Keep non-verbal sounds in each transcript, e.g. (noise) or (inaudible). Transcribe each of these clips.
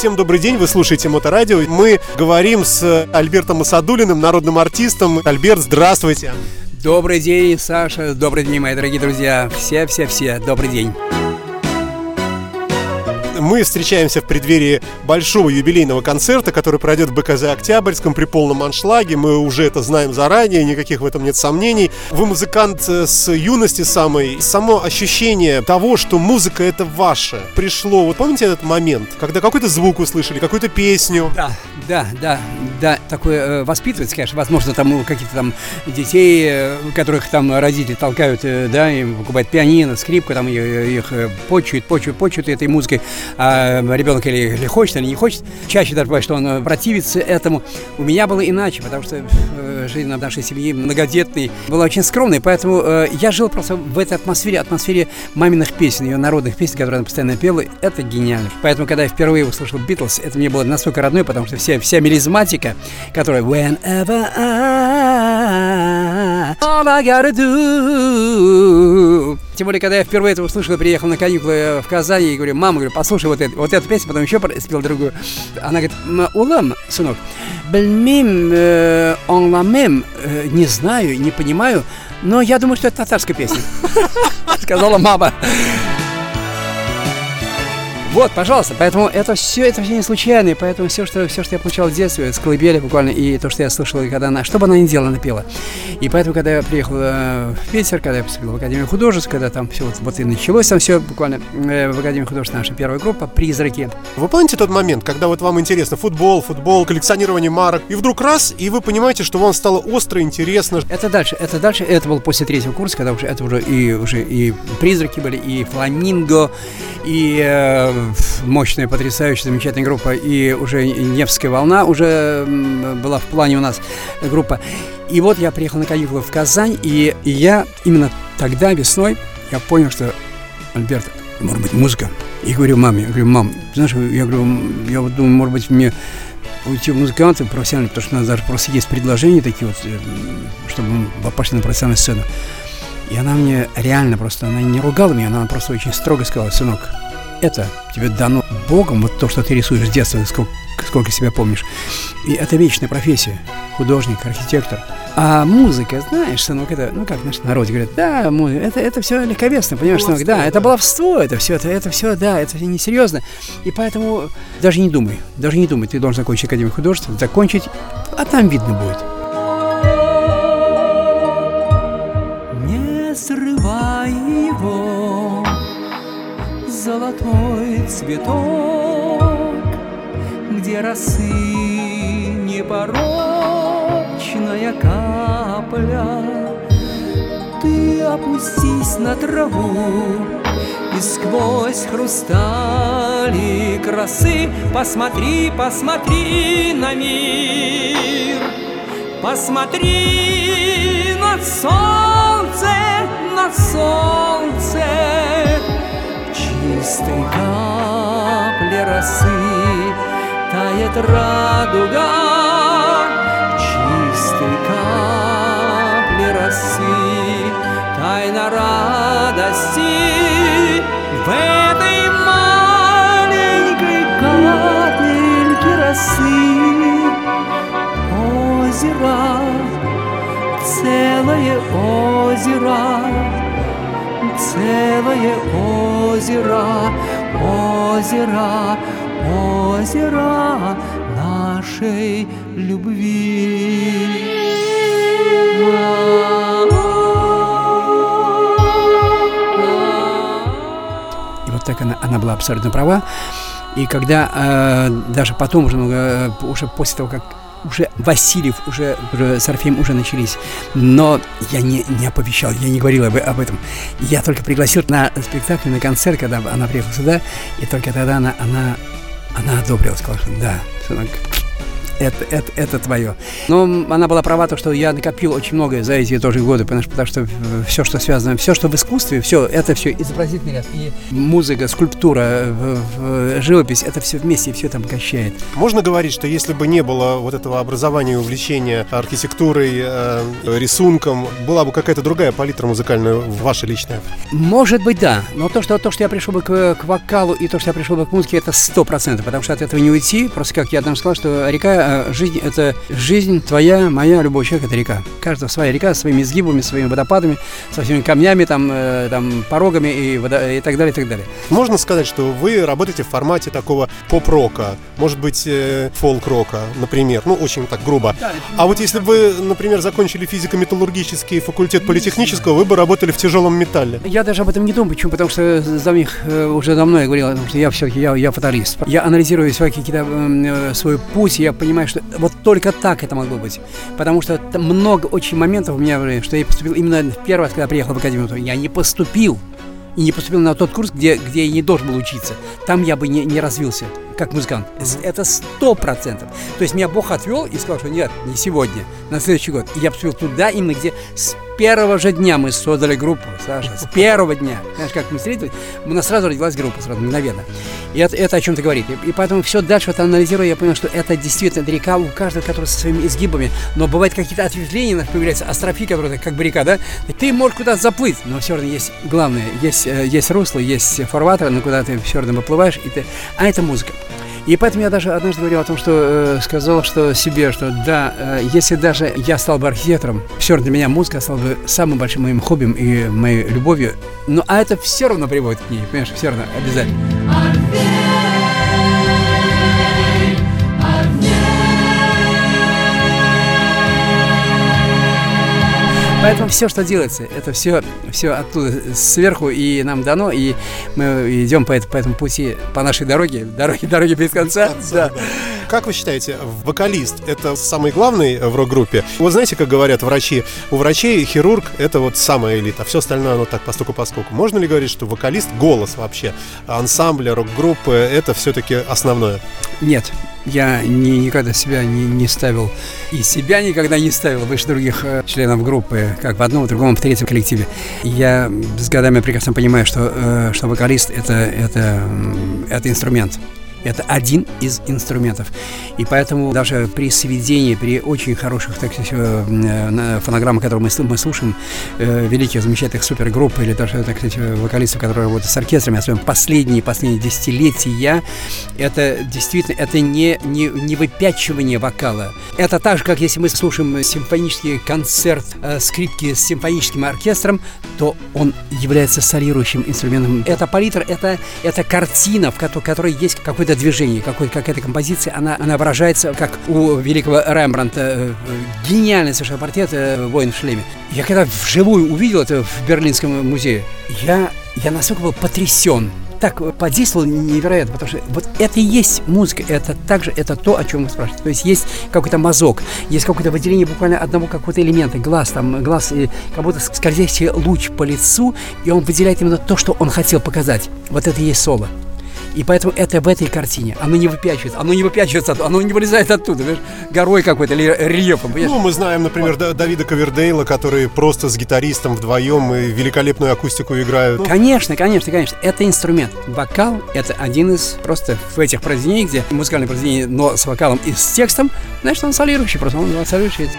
Всем добрый день, вы слушаете Моторадио. Мы говорим с Альбертом Асадулиным, народным артистом. Альберт, здравствуйте. Добрый день, Саша. Добрый день, мои дорогие друзья. Все-все-все. Добрый день мы встречаемся в преддверии большого юбилейного концерта, который пройдет в БКЗ Октябрьском при полном аншлаге. Мы уже это знаем заранее, никаких в этом нет сомнений. Вы музыкант э, с юности самой. Само ощущение того, что музыка это ваше, пришло. Вот помните этот момент, когда какой-то звук услышали, какую-то песню? Да, да, да, да. Такое э, воспитывается, конечно. Возможно, там у каких-то там детей, э, которых там родители толкают, э, да, и покупают пианино, скрипку, там их, их почуют, почуют, почуют этой музыкой а ребенок или, или хочет, или не хочет. Чаще даже бывает, что он э, противится этому. У меня было иначе, потому что э, жизнь в нашей семье многодетной была очень скромной, поэтому э, я жил просто в этой атмосфере, атмосфере маминых песен, ее народных песен, которые она постоянно пела. Это гениально. Поэтому, когда я впервые услышал Битлз, это мне было настолько родной, потому что вся, вся мелизматика, которая Whenever I, all I gotta do тем более, когда я впервые это услышал, приехал на каникулы в Казань и говорю, мама, говорю, послушай вот, это, вот эту песню, потом еще спел другую. Она говорит, улам, сынок, бельмим, э, он ламем, э, не знаю, не понимаю, но я думаю, что это татарская песня. (laughs) Сказала мама. Вот, пожалуйста, поэтому это все, это все не случайно, и поэтому все, что, все, что я получал в детстве, с колыбели буквально, и то, что я слышал, когда она, что бы она ни делала, она пела. И поэтому, когда я приехал э, в Питер, когда я поступил в Академию художеств, когда там все вот, вот и началось там все буквально э, в Академии художеств наша первая группа «Призраки». Вы помните тот момент, когда вот вам интересно футбол, футбол, коллекционирование марок, и вдруг раз, и вы понимаете, что вам стало остро интересно? Это дальше, это дальше, это было после третьего курса, когда уже это уже и уже и «Призраки» были, и «Фламинго», и э, мощная, потрясающая, замечательная группа, и уже Невская волна уже была в плане у нас группа. И вот я приехал на каникулы в Казань, и, я именно тогда, весной, я понял, что, Альберт, может быть, музыка. И говорю маме, я говорю, мам, знаешь, я говорю, я вот думаю, может быть, мне уйти в музыканты профессионально, потому что у нас даже просто есть предложения такие вот, э, чтобы мы пошли на профессиональную сцену. И она мне реально просто, она не ругала меня, она просто очень строго сказала, сынок, это тебе дано Богом, вот то, что ты рисуешь с детства, сколько, сколько себя помнишь. И это вечная профессия. Художник, архитектор. А музыка, знаешь, сынок, это, ну как наш народ говорит, да, это, это все легковесно, понимаешь, сынок, да, это баловство, это все, это, это все, да, это все несерьезно. И поэтому даже не думай, даже не думай, ты должен закончить Академию художеств, закончить, а там видно будет. Золотой цветок, где росы непорочная капля. Ты опустись на траву и сквозь хрустали красы. Посмотри, посмотри на мир. Посмотри на солнце, на солнце чистой капли росы Тает радуга. Чистой капли росы Тайна радости в этой маленькой капельке росы. Озеро, целое озеро целое озеро, озеро, озеро нашей любви. И вот так она, она была абсолютно права. И когда э, даже потом, уже, э, уже после того, как Васильев, уже, уже с Орфеем уже начались. Но я не, не оповещал, я не говорил об, об этом. Я только пригласил на спектакль, на концерт, когда она приехала сюда, и только тогда она, она, она одобрила, сказала, что да, сынок, это, это, это твое. Но она была права, то, что я накопил очень многое за эти тоже годы, потому что, потому что все, что связано, все, что в искусстве, все, это все изобразительный ряд, и музыка, скульптура, живопись, это все вместе, все там качает. Можно говорить, что если бы не было вот этого образования и увлечения архитектурой, э, рисунком, была бы какая-то другая палитра музыкальная ваша личная? Может быть, да. Но то, что, то, что я пришел бы к, к вокалу и то, что я пришел бы к музыке, это сто процентов, потому что от этого не уйти. Просто как я там сказал, что река, э, жизнь, это жизнь твоя, моя, любой человек, это река. Каждая своя река, своими изгибами, своими водопадами, со всеми камнями, там, э, там порогами и, водо, и так далее, и так далее. Можно сказать, что вы работаете в формате такого поп-рока, может быть, э, фолк-рока, например, ну, очень так грубо. А вот если бы, например, закончили физико-металлургический факультет политехнического, вы бы работали в тяжелом металле. Я даже об этом не думаю. Почему? Потому что за них э, уже давно я говорил, потому что я все-таки я, я фаталист. Я анализирую какие-то э, свой путь, я понимаю, что вот только так это могло быть. Потому что много очень моментов у меня, что я поступил именно в первый раз, когда приехал в академию, я не поступил и не поступил на тот курс, где, где я не должен был учиться. Там я бы не, не развился как музыкант. Это сто процентов. То есть меня Бог отвел и сказал, что нет, не сегодня, на следующий год. И я поступил туда, именно где с первого же дня мы создали группу, Саша, с первого дня. Знаешь, как мы встретились, у нас сразу родилась группа, сразу, мгновенно. И это, это о чем-то говорит. И, и поэтому все дальше вот анализируя, я понял, что это действительно река у каждого, который со своими изгибами, но бывают какие-то ответвления, появляются астрофи, которые как бы река, да, и ты можешь куда-то заплыть, но все равно есть главное, есть, э, есть русло, есть фарватер, на куда ты все равно выплываешь, и ты... а это музыка. И поэтому я даже однажды говорил о том, что э, сказал что себе, что да, э, если даже я стал бы архитектором, все равно для меня музыка стала бы самым большим моим хобби и моей любовью. Ну, а это все равно приводит к ней, понимаешь, все равно, обязательно. Поэтому все, что делается, это все, все оттуда сверху и нам дано, и мы идем по, по этому пути, по нашей дороге, дороге, дороге без конца. конца да. Да. Как вы считаете, вокалист это самый главный в рок-группе? Вот знаете, как говорят врачи, у врачей хирург это вот самая элита, а все остальное оно так постуку поскольку. Можно ли говорить, что вокалист, голос вообще, ансамбля, рок-группы это все-таки основное? Нет, я ни, никогда себя не, не ставил, и себя никогда не ставил выше других э, членов группы, как в одном, в другом, в третьем коллективе. Я с годами прекрасно понимаю, что, э, что вокалист это, это, это инструмент. Это один из инструментов. И поэтому даже при сведении, при очень хороших так сказать, э, фонограммах, которые мы, мы слушаем, э, великих, замечательных супергрупп или даже так сказать, вокалистов, которые работают с оркестрами, особенно последние, последние десятилетия, это действительно это не, не, не выпячивание вокала. Это так же, как если мы слушаем симфонический концерт э, скрипки с симфоническим оркестром, то он является солирующим инструментом. Это палитра, это, это картина, в которой есть какой-то какое-то движение, какая-то композиция, она, она выражается, как у великого Рембранта, э, гениальный совершенно портрет э, «Воин в шлеме». Я когда вживую увидел это в Берлинском музее, я, я настолько был потрясен так подействовал невероятно, потому что вот это и есть музыка, это также это то, о чем вы спрашиваете. То есть есть какой-то мазок, есть какое-то выделение буквально одного какого-то элемента, глаз там, глаз, и как будто скользящий луч по лицу, и он выделяет именно то, что он хотел показать. Вот это и есть соло. И поэтому это в этой картине. Оно не выпячивается, оно не выпячивается, оно не вылезает оттуда, понимаешь? горой какой-то или рельефом. Понимаешь? Ну, мы знаем, например, вот. Давида Ковердейла, который просто с гитаристом вдвоем и великолепную акустику играют. Конечно, конечно, конечно. Это инструмент. Вокал — это один из просто в этих произведениях, где музыкальное произведение, но с вокалом и с текстом, значит, он солирующий, просто он солирующий.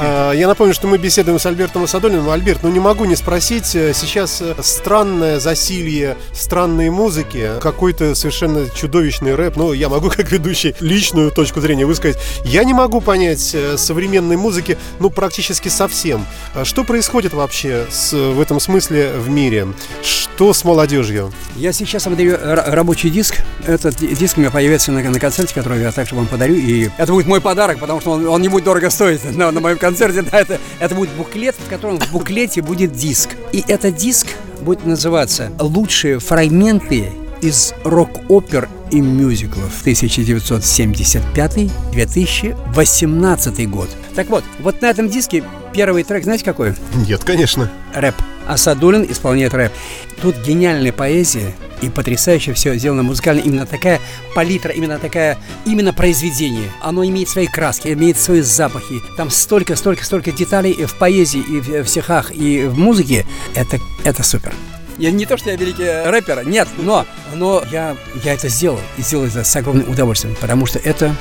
А, я напомню, что мы беседуем с Альбертом Асадолиным. Альберт, ну не могу не спросить, э, сейчас э, странное засилье странной музыки, какой-то совершенно чудовищный рэп, ну я могу (laughs) как ведущий личную точку зрения высказать. Я не могу понять э, современной музыки, ну практически совсем. А что происходит вообще с, в этом смысле в мире? Что с молодежью? Я сейчас вам даю рабочий диск. Этот диск у меня появится на, на концерте, который я также вам подарю. И это будет мой подарок, потому что он, он не будет дорого стоить на, на моем концерте концерте, да, это, это будет буклет, в котором в буклете будет диск. И этот диск будет называться «Лучшие фрагменты из рок-опер и мюзиклов 1975-2018 год. Так вот, вот на этом диске первый трек, знаете какой? Нет, конечно. Рэп. Асадулин исполняет рэп. Тут гениальная поэзия, И потрясающе все сделано музыкально. Именно такая палитра, именно такая, именно произведение. Оно имеет свои краски, имеет свои запахи. Там столько, столько, столько деталей в поэзии, и в, в стихах, и в музыке. Это, это супер. Я не то, что я великий рэпер, нет, но, но я, я это сделал, и сделал это с огромным удовольствием, потому что это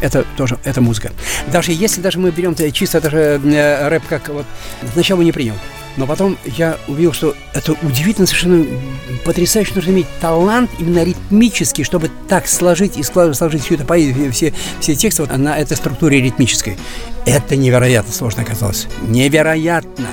это тоже это музыка. Даже если даже мы берем чисто даже э, рэп как вот сначала не принял, но потом я увидел, что это удивительно, совершенно потрясающе. Нужно иметь талант именно ритмический, чтобы так сложить и сложить всю эту поэзию, все, все тексты вот на этой структуре ритмической. Это невероятно сложно оказалось. Невероятно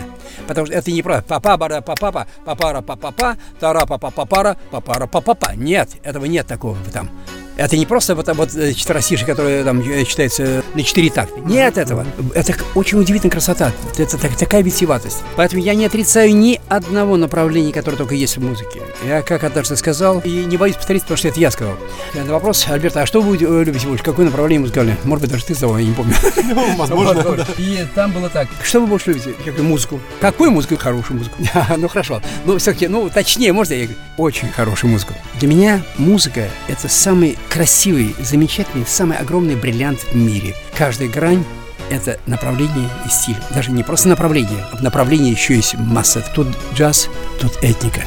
потому что это не просто папа бара папа папара папа тара папа папара папара папа Нет, этого нет такого там. Это не просто вот, вот э, четверостишие, которое там э, читается на четыре такта. Нет этого. Это очень удивительная красота. Это так, такая витиеватость. Поэтому я не отрицаю ни одного направления, которое только есть в музыке. Я, как однажды сказал, и не боюсь повторить, потому что это я сказал. На вопрос, Альберт, а что вы э, любите больше? Какое направление музыкальное? Может быть, даже ты сказал, я не помню. (laughs) Ну, возможно, И там было так. Что вы больше любите? Я говорю, музыку. Какую музыку? Хорошую музыку. (laughs) ну, хорошо. Ну, все-таки, ну, точнее, можно я говорю, очень хорошую музыку. Для меня музыка – это самый красивый, замечательный, самый огромный бриллиант в мире. Каждая грань это направление и стиль. Даже не просто направление, а направление еще есть масса. Тут джаз, тут этника,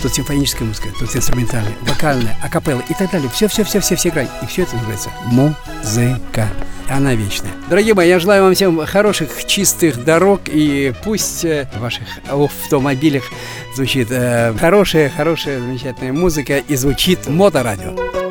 тут симфоническая музыка, тут инструментальная, вокальная, акапелла и так далее. Все-все-все-все-все грань. И все это называется музыка. Она вечная. Дорогие мои, я желаю вам всем хороших, чистых дорог и пусть э, в ваших автомобилях звучит э, хорошая, хорошая, замечательная музыка и звучит моторадио.